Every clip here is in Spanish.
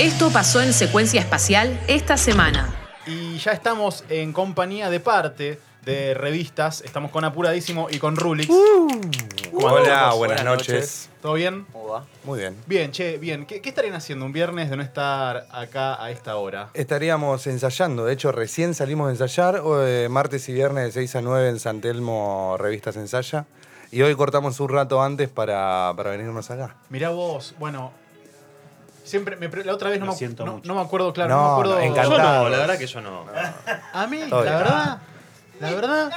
Esto pasó en secuencia espacial esta semana. Y ya estamos en compañía de parte de revistas. Estamos con Apuradísimo y con Rulix. Uh. ¿Cómo Hola, buenas noches. ¿Todo bien? ¿Cómo va? Muy bien. Bien, che, bien. ¿Qué, qué estarían haciendo un viernes de no estar acá a esta hora? Estaríamos ensayando, de hecho recién salimos de ensayar, eh, martes y viernes de 6 a 9 en San Telmo Revistas Ensaya. Y hoy cortamos un rato antes para, para venirnos acá. Mirá vos, bueno. Siempre, me pre- la otra vez no, me, siento no, mucho. no me acuerdo, claro, No, no, me acuerdo. no, Yo no, la verdad que yo no. A mí, Todo la bien. verdad, la verdad.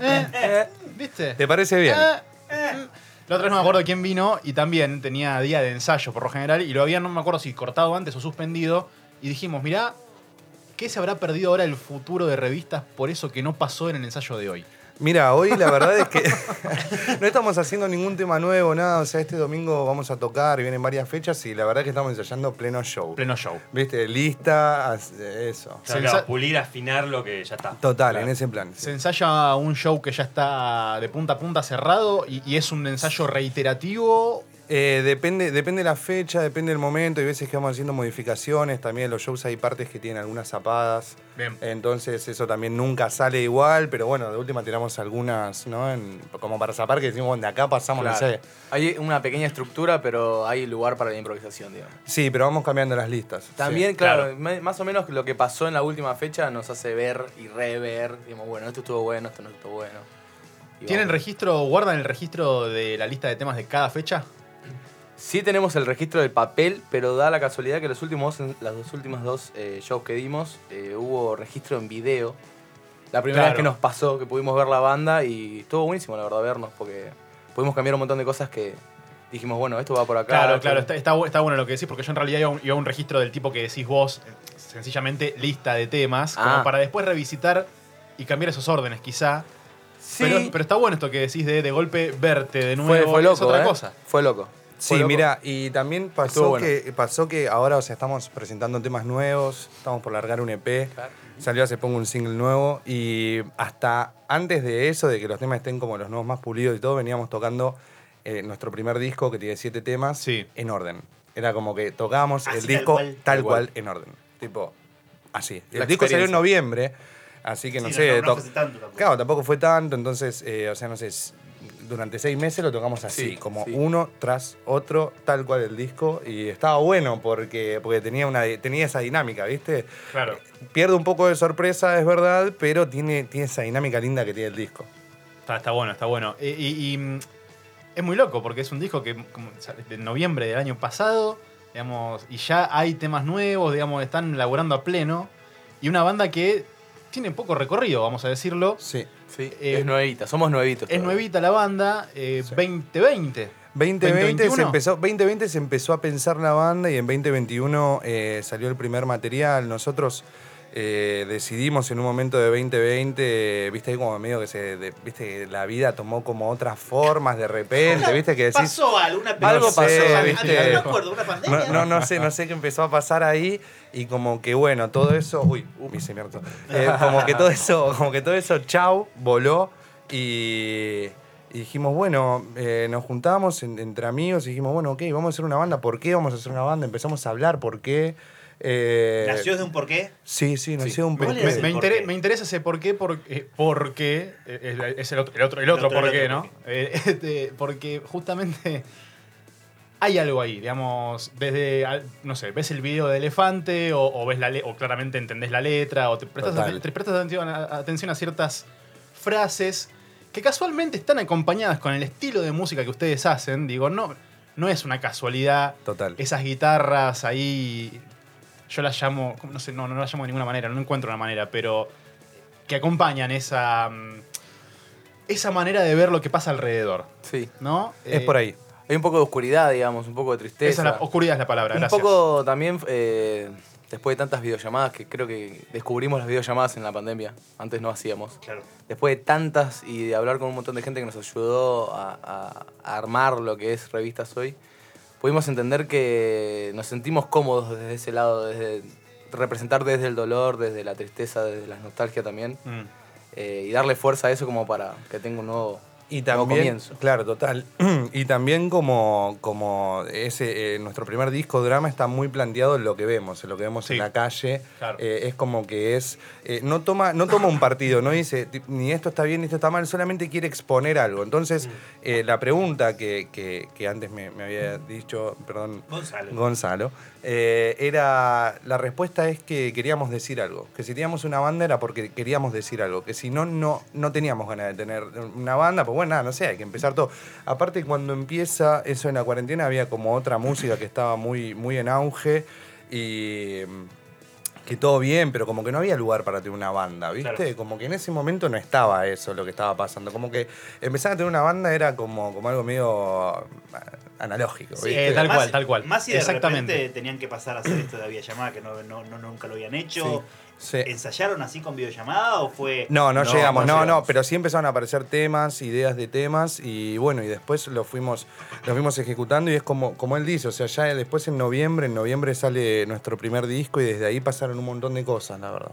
eh, ¿Viste? ¿Te parece bien? Eh, eh. La otra vez no me acuerdo quién vino y también tenía día de ensayo por lo general y lo habían, no me acuerdo si cortado antes o suspendido. Y dijimos, mirá, ¿qué se habrá perdido ahora el futuro de revistas por eso que no pasó en el ensayo de hoy? Mira, hoy la verdad es que no estamos haciendo ningún tema nuevo, nada. O sea, este domingo vamos a tocar, vienen varias fechas y la verdad es que estamos ensayando pleno show. Pleno show. ¿Viste? Lista, eso. O sea, claro, pulir, afinar lo que ya está. Total, Claro. en ese plan. Se ensaya un show que ya está de punta a punta cerrado y, y es un ensayo reiterativo. Eh, depende, depende la fecha, depende del momento. Hay veces que vamos haciendo modificaciones. También en los shows hay partes que tienen algunas zapadas. Bien. Entonces eso también nunca sale igual. Pero bueno, de última tiramos algunas, ¿no? En- como para zapar que decimos, bueno, de acá pasamos, no Claro. sé. Hay una pequeña estructura, pero hay lugar para la improvisación, digamos. Sí, pero vamos cambiando las listas. También, Sí. claro, más o menos lo que pasó en la última fecha nos hace ver y rever. Digamos, bueno, esto estuvo bueno, esto no estuvo bueno. Y ¿Tienen vamos. registro, guardan el registro de la lista de temas de cada fecha? Sí tenemos el registro del papel, pero da la casualidad que los últimos, las dos últimas dos eh, shows que dimos eh, hubo registro en video. La primera Claro. vez que nos pasó, que pudimos ver la banda y estuvo buenísimo, la verdad, vernos, porque pudimos cambiar un montón de cosas que dijimos, bueno, esto va por acá. Claro, claro, está, está bu- está bueno lo que decís, porque yo en realidad iba a un, iba a un registro del tipo que decís vos, sencillamente lista de temas, como Ah. para después revisitar y cambiar esos órdenes, quizá. Sí, Pero, pero está bueno esto que decís de de golpe verte de nuevo. fue, fue es loco, otra ¿eh? cosa. Fue loco. Sí, loco. mira, y también pasó bueno. que, pasó que ahora, o sea, estamos presentando temas nuevos, estamos por largar un EP. Claro. Salió hace poco un single nuevo y hasta antes de eso, de que los temas estén como los nuevos más pulidos y todo, veníamos tocando eh, nuestro primer disco que tiene siete temas Sí. en orden. Era como que tocábamos Así, el tal disco cual. tal, Tal cual. cual. en orden. Tipo, así. El disco salió en noviembre, así que no Sí, sé. no, fue tanto tampoco. Claro, tampoco fue tanto, entonces, eh, o sea, no sé, durante seis meses lo tocamos así, Sí, como sí. uno tras otro, tal cual el disco, y estaba bueno porque, porque tenía, una, tenía esa dinámica, ¿viste? Claro. Pierde un poco de sorpresa, es verdad, pero tiene, tiene esa dinámica linda que tiene el disco. Está, está bueno, está bueno. Y, y- y, mm, es muy loco porque es un disco que como, de noviembre del año pasado, digamos, y ya hay temas nuevos, digamos, están laburando a pleno. Y una banda que tiene poco recorrido, vamos a decirlo. Sí. Sí, Eh, es nuevita, somos nuevitos. Es todavía. nuevita la banda, eh, 2020. 2020 se, 2021. empezó, 2020 se empezó a pensar la banda y en 2021 eh, salió el primer material. Nosotros eh, decidimos en un momento de 2020, viste ahí como medio que se, de- viste la vida tomó como otras formas de repente, viste que decís... ¿Pasó algo? Una Algo pasó, mí- ¿viste? No me acuerdo, una pandemia. No, no, no sé, no sé qué empezó a pasar ahí y como que bueno, todo eso, uy, me hice mierda. Eh, como que todo eso, como que todo eso, chau, voló y, y dijimos, bueno, eh, nos juntamos en- entre amigos y dijimos, bueno, ok, vamos a hacer una banda, ¿por qué vamos a hacer una banda? Empezamos a hablar, ¿por qué? Eh, ¿Nació desde un porqué? Sí, sí, nació Sí. un ¿Cuál Me, es porqué. me porqué? intere- me interesa ese por qué, porque, porque eh, es el otro, el otro, el otro El otro, por el qué, otro ¿no? Eh, este, porque justamente hay algo ahí, digamos, desde, no sé, ves el video de Elefante o, o ves la o claramente entendés la letra o prestas, te prestas atención, a, atención a ciertas frases que casualmente están acompañadas con el estilo de música que ustedes hacen. Digo, no, no es una casualidad Total. esas guitarras ahí, yo las llamo, no sé, no, no las llamo de ninguna manera, no encuentro una manera, pero que acompañan esa, mm, esa manera de ver lo que pasa alrededor, Sí. ¿no? Es Eh, por ahí. Hay un poco de oscuridad, digamos, un poco de tristeza. Esa es la, oscuridad es la palabra, un gracias. poco también, eh, después de tantas videollamadas, que creo que descubrimos las videollamadas en la pandemia, antes no hacíamos. Claro. Después de tantas y de hablar con un montón de gente que nos ayudó a, a- a armar lo que es Revistas Hoy, pudimos entender que nos sentimos cómodos desde ese lado, desde representar desde el dolor, desde la tristeza, desde la nostalgia también, Mm. eh, y darle fuerza a eso como para que tenga un nuevo Y también, comienzo. claro, total. Y también como, como ese, eh, nuestro primer disco drama está muy planteado en lo que vemos, en lo que vemos Sí. en la calle. Claro. Eh, es como que es, eh, no, toma, no toma un partido, no dice ni esto está bien ni esto está mal, solamente quiere exponer algo. Entonces, eh, la pregunta que, que- que antes me, me había dicho, perdón, Gonzalo. Gonzalo, eh, era, la respuesta es que queríamos decir algo, que si teníamos una banda era porque queríamos decir algo, que si no, no, no teníamos ganas de tener una banda, pues bueno, nada, no sé, hay que empezar todo. Aparte, cuando empieza eso en la cuarentena, había como otra música que estaba muy, muy en auge y mm, que todo bien, pero como que no había lugar para tener una banda, ¿viste? Claro. Como que en ese momento no estaba eso lo que estaba pasando, como que empezar a tener una banda era como, como algo medio ah, analógico, Sí, ¿viste? Eh, tal más- cual, tal cual. Más si de Exactamente. repente tenían que pasar a hacer esto de videollamada, que no, no, no- nunca lo habían hecho. Sí. ¿Ensayaron así con videollamada o fue.? No, no, No, llegamos, no no, no, llegamos. pero sí empezaron a aparecer temas, ideas de temas y bueno, y después lo fuimos, lo fuimos ejecutando y es como, como él dice, o sea, ya después en noviembre, en noviembre sale nuestro primer disco y desde ahí pasaron un montón de cosas, la verdad.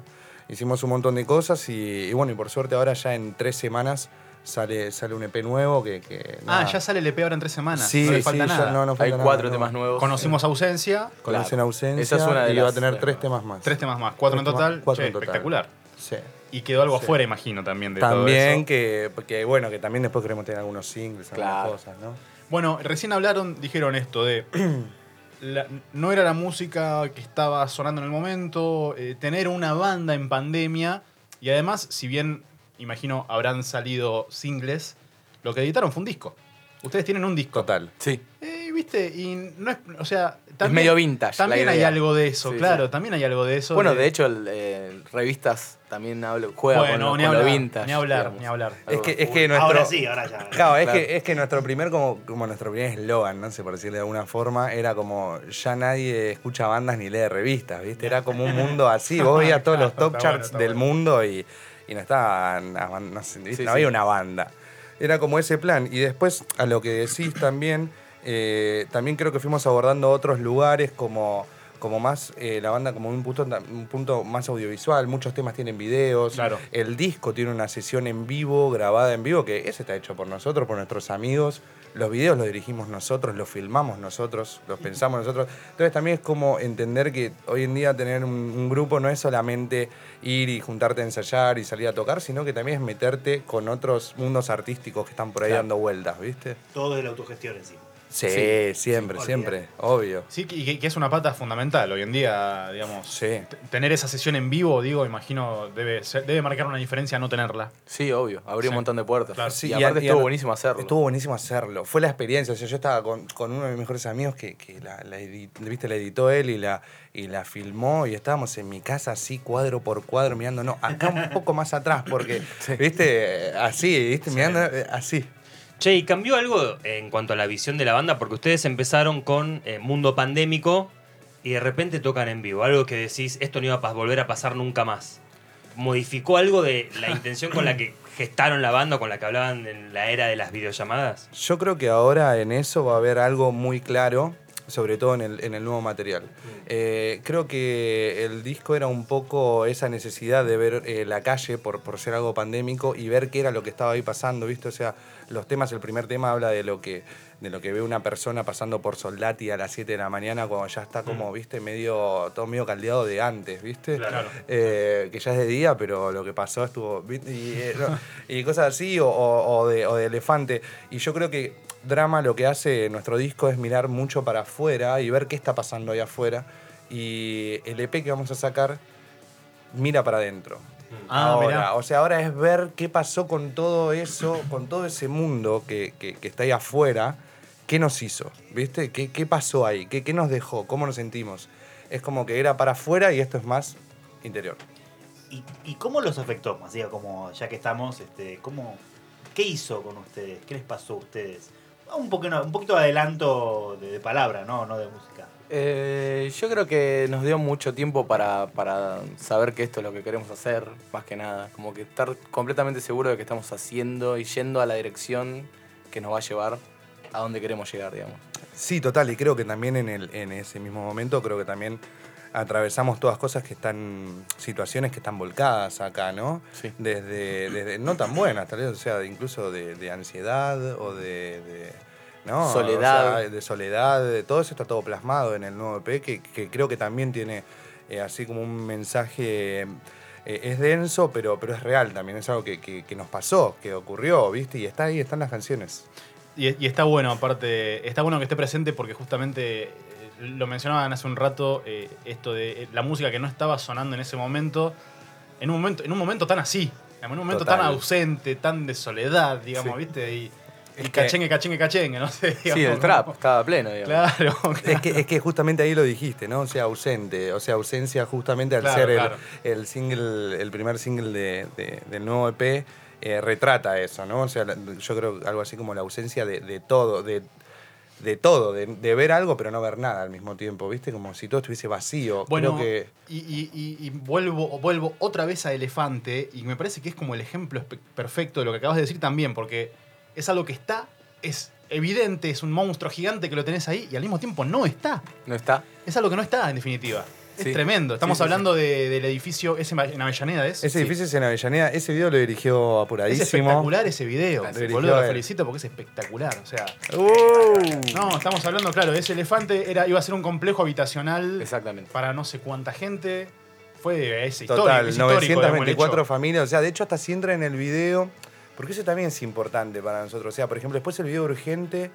Hicimos un montón de cosas y, y bueno, y por suerte ahora ya en tres semanas sale, sale un EP nuevo que... que Ah, ya sale el EP ahora en tres semanas. Sí, no le sí, falta ya nada. no, no Hay nada, cuatro no. temas nuevos. Conocimos ausencia, Conocen Claro. ausencia Esa es una de y va a tener tres temas más. tres temas más, cuatro en Tres total. cuatro Che, en total. espectacular. Sí. Y quedó algo Sí. afuera, imagino, también de todo También eso. que, que, bueno, que también después queremos tener algunos singles, Claro. algunas cosas, ¿no? Bueno, recién hablaron, dijeron esto de. la- no era la música que estaba sonando en el momento, eh, tener una banda en pandemia. Y además, si bien imagino habrán salido singles, lo que editaron fue un disco. Ustedes tienen un disco. Total. Sí. Eh, ¿Viste? Y no es. O sea. medio vintage la También hay algo de eso, Sí, claro. sí. También hay algo de eso. Bueno, de hecho, el, eh, revistas también hablo, juega bueno, con, lo- ni con lo hablar, vintage. Ni hablar, digamos. ni hablar. Es que, es que nuestro. Ahora sí, ahora ya. Claro, es, Claro. Que, es que nuestro primer, como, como nuestro primer eslogan, no sé por decirle de alguna forma, era como ya nadie escucha bandas ni lee revistas, ¿viste? Era como un mundo así. Vos veías todos los top bueno, charts del bueno. mundo y, y no estaban, no, sé, ¿viste? Sí, no sí. había una banda. Era como ese plan. Y después, a lo que decís también, eh, también creo que fuimos abordando otros lugares como, como más eh, la banda como un punto, un punto más audiovisual. Muchos temas tienen videos. Claro. El disco tiene una sesión en vivo, grabada en vivo, que ese está hecho por nosotros, por nuestros amigos. Los videos los dirigimos nosotros, los filmamos nosotros, los pensamos nosotros. Entonces también es como entender que hoy en día tener un, un grupo no es solamente ir y juntarte a ensayar y salir a tocar, sino que también es meterte con otros mundos artísticos que están por ahí Claro. dando vueltas, ¿viste? Todo es la autogestión en sí. Sí, Sí, siempre, sí, siempre, obvio. Sí, y que, que es una pata fundamental hoy en día, digamos. Sí. Tener esa sesión en vivo, digo, imagino, debe, ser- debe marcar una diferencia no tenerla. Sí, obvio. Abrió Sí. un montón de puertas. Claro. Sí, y y aparte y estuvo buenísimo hacerlo. Estuvo buenísimo hacerlo. Fue la experiencia. O sea, yo estaba con, con uno de mis mejores amigos que, que la, ¿viste? la editó él y la, y la filmó. Y estábamos en mi casa así, cuadro por cuadro, mirando. No, acá un poco más atrás, porque, ¿viste? Así, ¿viste? Mirando eh, así. Che, ¿y cambió algo en cuanto a la visión de la banda? Porque ustedes empezaron con eh, Mundo Pandémico y de repente tocan en vivo. Algo que decís, esto no iba a volver a pasar nunca más. ¿Modificó algo de la intención con la que gestaron la banda, con la que hablaban en la era de las videollamadas? Yo creo que ahora en eso va a haber algo muy claro, sobre todo en el, en el nuevo material. Eh, creo que el disco era un poco esa necesidad de ver eh, la calle por, por ser algo pandémico y ver qué era lo que estaba ahí pasando, ¿viste? O sea, los temas, el primer tema habla de lo que de lo que ve una persona pasando por Soldati a las 7 de la mañana cuando ya está como, viste, medio, todo medio caldeado de antes, ¿viste? Claro. Eh, que ya es de día, pero lo que pasó estuvo. ¿viste? Y, eh, no, y cosas así, o, o- o de, o de elefante. Y yo creo que Drama lo que hace nuestro disco es mirar mucho para afuera y ver qué está pasando ahí afuera. Y el EP que vamos a sacar mira para adentro. Ah, ahora, mirá. o sea, ahora es ver qué pasó con todo eso, con todo ese mundo que, que- que está ahí afuera, qué nos hizo, ¿viste? ¿Qué, qué pasó ahí? ¿Qué, ¿Qué nos dejó? ¿Cómo nos sentimos? Es como que era para afuera y esto es más interior. ¿Y, y cómo los afectó? Así como ya que estamos, este, ¿cómo, ¿qué hizo con ustedes? ¿Qué les pasó a ustedes? Un poquito, un poquito de adelanto de, de palabra, ¿no? no de música. Eh, yo creo que nos dio mucho tiempo para, para saber que esto es lo que queremos hacer, más que nada. Como que estar completamente seguro de que estamos haciendo y yendo a la dirección que nos va a llevar. a dónde queremos llegar, digamos. Sí, total, y creo que también en, el, en ese mismo momento, creo que también atravesamos todas cosas que están, situaciones que están volcadas acá, ¿no? Sí. Desde, desde no tan buenas, tal vez, o sea, incluso de, de ansiedad o de, de- ¿no? Soledad. O sea, de soledad, de- todo eso está todo plasmado en el nuevo EP, que, que creo que también tiene eh, así como un mensaje... eh, es denso, pero, pero es real también, es algo que, que- que nos pasó, que ocurrió, ¿viste? Y está ahí, están las canciones. Y, y está bueno, aparte, está bueno que esté presente porque justamente lo mencionaban hace un rato, eh, esto de eh, la música que no estaba sonando en ese momento, en un momento, en un momento tan así, en un momento Total. tan ausente, tan de soledad, digamos, Sí. ¿viste? Y, que- cachengue, cachengue, cachengue, no sé. Sí, el trap ¿no? estaba pleno, digamos. Claro, Es que, es que justamente ahí lo dijiste, ¿no? O sea, ausente. O sea, ausencia justamente al Claro, ser el, claro. el single, el primer single de- de- del nuevo EP, eh, retrata eso, ¿no? O sea, yo creo algo así como la ausencia de, de todo, de, de todo, de, de ver algo pero no ver nada al mismo tiempo, ¿viste? Como si todo estuviese vacío. Bueno, Creo que... y, y- y- y vuelvo, vuelvo otra vez a Elefante, y me parece que es como el ejemplo perfecto de lo que acabas de decir también, porque es algo que está, es evidente, es un monstruo gigante que lo tenés ahí, y al mismo tiempo no está. ¿No está? Es algo que no está, en definitiva. Es Sí. tremendo. Estamos Sí, hablando de- del edificio ese en Avellaneda, ¿es? Ese edificio es en Avellaneda, ese video lo dirigió Es apuradísimo. espectacular ese video. Lo Boludo, lo felicito porque es espectacular. O sea, ¡Uh! no, estamos hablando, claro, de ese elefante era, iba a ser un complejo habitacional Exactamente. para no sé cuánta gente. Fue ese. Total, es histórico, digamos, el 924 hecho. familias. O sea, de hecho, hasta si entra en el video. Porque eso también es importante para nosotros. O sea, por ejemplo, después el video urgente,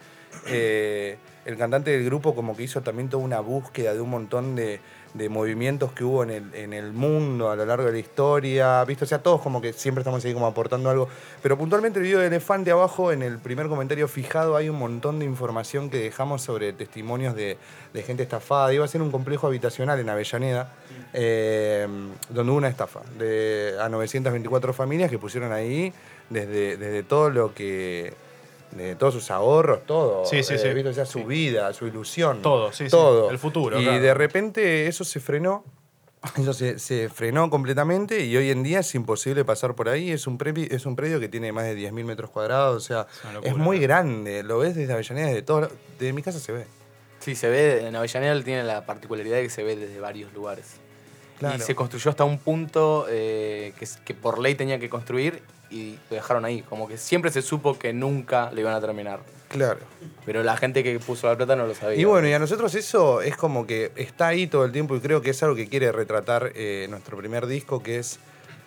eh, el cantante del grupo como que hizo también toda una búsqueda de un montón de, de movimientos que hubo en el, en el mundo a lo largo de la historia. ¿Viste? O sea, todos como que siempre estamos ahí como aportando algo. Pero puntualmente el video de Elefante abajo, en el primer comentario fijado, hay un montón de información que dejamos sobre testimonios de, de gente estafada. Iba a ser un complejo habitacional en Avellaneda, eh, donde hubo una estafa de, a 924 familias que pusieron ahí desde, desde todo lo que. De todos sus ahorros, todo. Sí, sí, eh, sí. su vida, su ilusión. Todo, sí, sí. Todo. El futuro, Y claro. de repente eso se frenó. Eso se, se frenó completamente y hoy en día es imposible pasar por ahí. Es un, predio, es un predio que tiene más de 10.000 metros cuadrados. O sea, locura, es muy grande. Lo ves desde Avellaneda, desde todo. Desde mi casa se ve. Sí, se ve, en Avellaneda tiene la particularidad de que se ve desde varios lugares. Claro. Y se construyó hasta un punto eh, que, que por ley tenía que construir y lo dejaron ahí. Como que siempre se supo que nunca lo iban a terminar. Claro. Pero la gente que puso la plata no lo sabía. Y bueno, y a nosotros eso es como que está ahí todo el tiempo y creo que es algo que quiere retratar eh, nuestro primer disco, que es,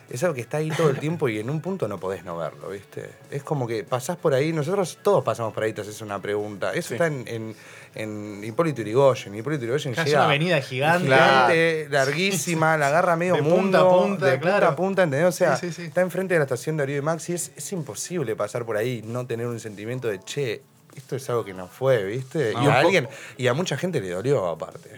es algo que está ahí todo el tiempo y en un punto no podés no verlo, ¿viste? Es como que pasás por ahí, nosotros todos pasamos por ahí, te haces una pregunta. Eso Sí. está en, en, en Hipólito Yrigoyen. Hipólito Yrigoyen Es llega... una avenida gigante. Gigante, larguísima, la agarra medio De mundo. punta a punta, de punta claro. a punta, ¿entendés? O sea, Sí, sí, sí. está enfrente de la estación de Darío y Maxi. Es, es imposible pasar por ahí y no tener un sentimiento de, che, esto es algo que no fue, ¿viste? No, y a alguien, y a mucha gente le dolió aparte.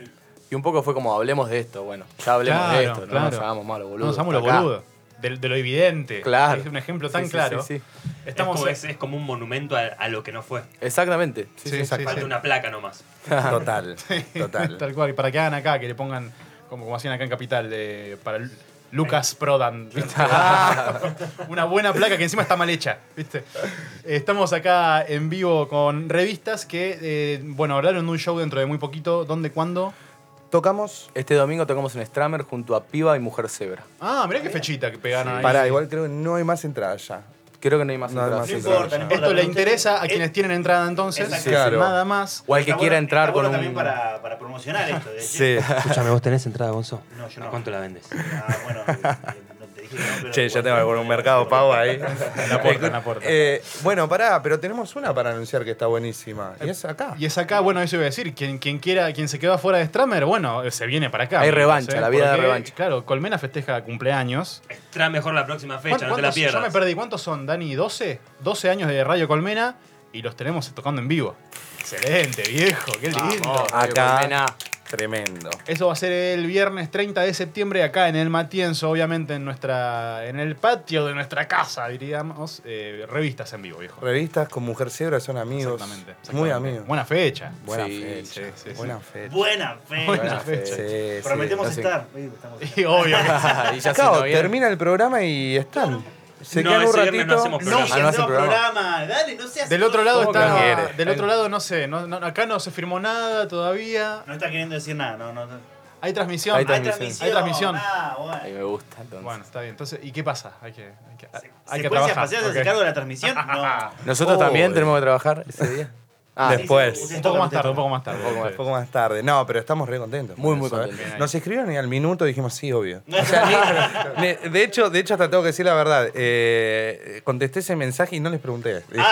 Y un poco fue como, hablemos de esto. Bueno, ya hablemos de Claro, esto. claro. No nos hagamos malos, No boludo. nos hagamos los boludos. De, de lo evidente. Claro. Es un ejemplo tan Sí, sí, claro. sí, sí. Estamos es, como, es- es como un monumento a, a lo que no fue. Exactamente. Sí, Sí, sí. sí, Falta una placa nomás. Total, total. Tal cual. Y para que hagan acá, que le pongan, como, como hacían acá en Capital, de, para Lu- Lucas Prodan. Una buena placa que encima está mal hecha. ¿viste? Estamos acá en vivo con revistas que, eh, bueno, hablaron de un show dentro de muy poquito. ¿Dónde, cuándo? Tocamos. Este domingo tocamos en Stramer junto a Piba y Mujer Zebra. Ah, mirá qué fechita que pegaron ahí. Pará, igual creo que no hay más entradas ya. Creo que no hay más No hay entradas. más No importa, no importa. Esto le interesa a quienes tienen entrada entonces. Claro. Nada más. O al que Está quiera bueno- entrar está con bueno un... también para, para promocionar esto. de- Sí. Escúchame, ¿vos tenés entrada, Gonzo? No, yo no. ¿A cuánto la vendes? Ah, bueno, eh, no te Che, ya tengo que poner un mercado pago ahí. La puerta, la puerta. Eh, bueno, pará, pero tenemos una para anunciar que está buenísima. Y es acá. Y es acá, bueno, eso iba a decir, quien, quien quiera, quien se quedó afuera de Stramer, bueno, se viene para acá. Hay revancha, la vida de revancha. Claro, Colmena festeja cumpleaños. Trae mejor la próxima fecha, ¿Cuántos- no te la pierdas. Yo me perdí, ¿cuántos son, Dani? ¿12? 12 años de Radio Colmena y los tenemos tocando en vivo. Excelente, viejo, qué lindo. Vamos. Acá. Colmena. Tremendo. Eso va a ser el viernes 30 de septiembre acá en el Matienzo, obviamente en nuestra en el patio de nuestra casa, diríamos, eh, revistas en vivo, viejo. Revistas con Mujer Zebra son amigos. Exactamente, Muy amigos. Buena fecha. Buena Sí, fecha. sí, sí, sí. Buena fecha. Buena fe. Buena fecha. Prometemos no sé. estar. Estamos- Y obvio. y ya Claro, termina el programa y están. Se No, quedan un viernes no ratito. hacemos No, programa. si Ah, no hacen programa. programa. Dale, no seas. Del otro lado ¿Cómo está. quiere? Del otro lado no sé. no- no- acá no se firmó nada todavía. No está queriendo decir nada, no, no. no. Hay transmisión. Hay transmisión. Hay transmisión. Ah, bueno. Ahí me gusta, entonces. Bueno, está bien. Entonces, ¿y qué pasa? Hay que, hay que, hay que ¿Secuencia trabajar. espacial se hace ok. cargo de la transmisión? No. Nosotros Oh, también eh. tenemos que trabajar ese día. Ah, Después. sí, sí, Un poco más tarde, un poco más tarde. Un poco más Un poco más tarde. No, pero estamos re contentos. Muy, muy ¿eh? contentos. Nos escribieron y al minuto dijimos, sí, obvio. O sea, ni- ni- de, hecho, de hecho, hasta tengo que decir la verdad. eh, contesté ese mensaje y no les pregunté. Dije,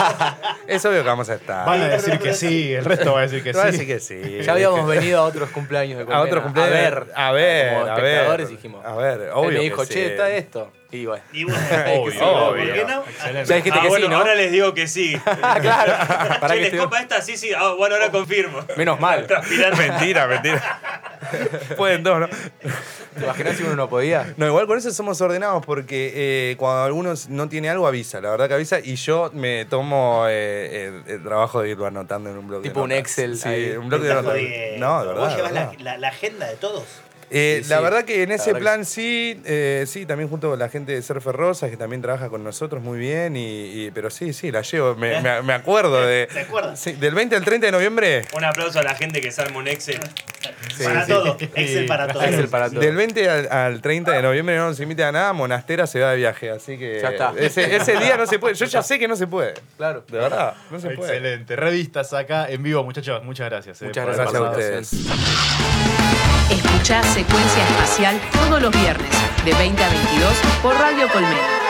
es obvio que vamos a estar. Van a decir que sí, el resto va a decir que Te voy a sí. decir que sí. Ya habíamos venido a otros cumpleaños de a Colmena, otro cumpleaños. A ver. a ver, como a ver. espectadores dijimos. A ver, Él obvio. me dijo, que che, sí. está esto. Y bueno. Y bueno, Obvio, sí, ¿por qué no? Excelente. Ya dijiste Ah, que bueno, sí, ¿no? ahora les digo que sí. claro. Para Che, que ¿les estoy- copa esta? Sí, sí. Ah, bueno, ahora confirmo. Menos mal. Mentira, mentira. Pueden dos, ¿no? ¿Te imaginas si uno no podía? No, igual con eso somos ordenados porque eh, cuando alguno no tiene algo avisa, la verdad que avisa y yo me tomo eh, el, el trabajo de irlo anotando en un blog. de Tipo un. Excel Sí, ahí. un blog Me de notas. No, de verdad. Vos llevas la, verdad. la- la agenda de todos. Eh, Sí, la sí. verdad que en ese que plan sí, eh, sí, también junto con la gente de Surfer Rosas, que también trabaja con nosotros muy bien, y, y- pero sí, sí, la llevo, me, me- me acuerdo de... ¿Te acuerdas? Sí, del 20 al 30 de noviembre, Un aplauso a la gente que se arma un Excel. para sí. todo. Excel para todo. Excel para todo. del 20 al, al 30 de noviembre no nos invita a nada, Monastera se va de viaje, así que Ya está. Ese, ese día no se puede, yo ya sé que no se puede, Claro. de verdad, no se puede. Excelente. Revistas acá en vivo, muchachos. Muchas gracias. eh, Muchas gracias a ustedes. Escuchá Secuencia Espacial todos los viernes de 20 a 22 por Radio Colmena.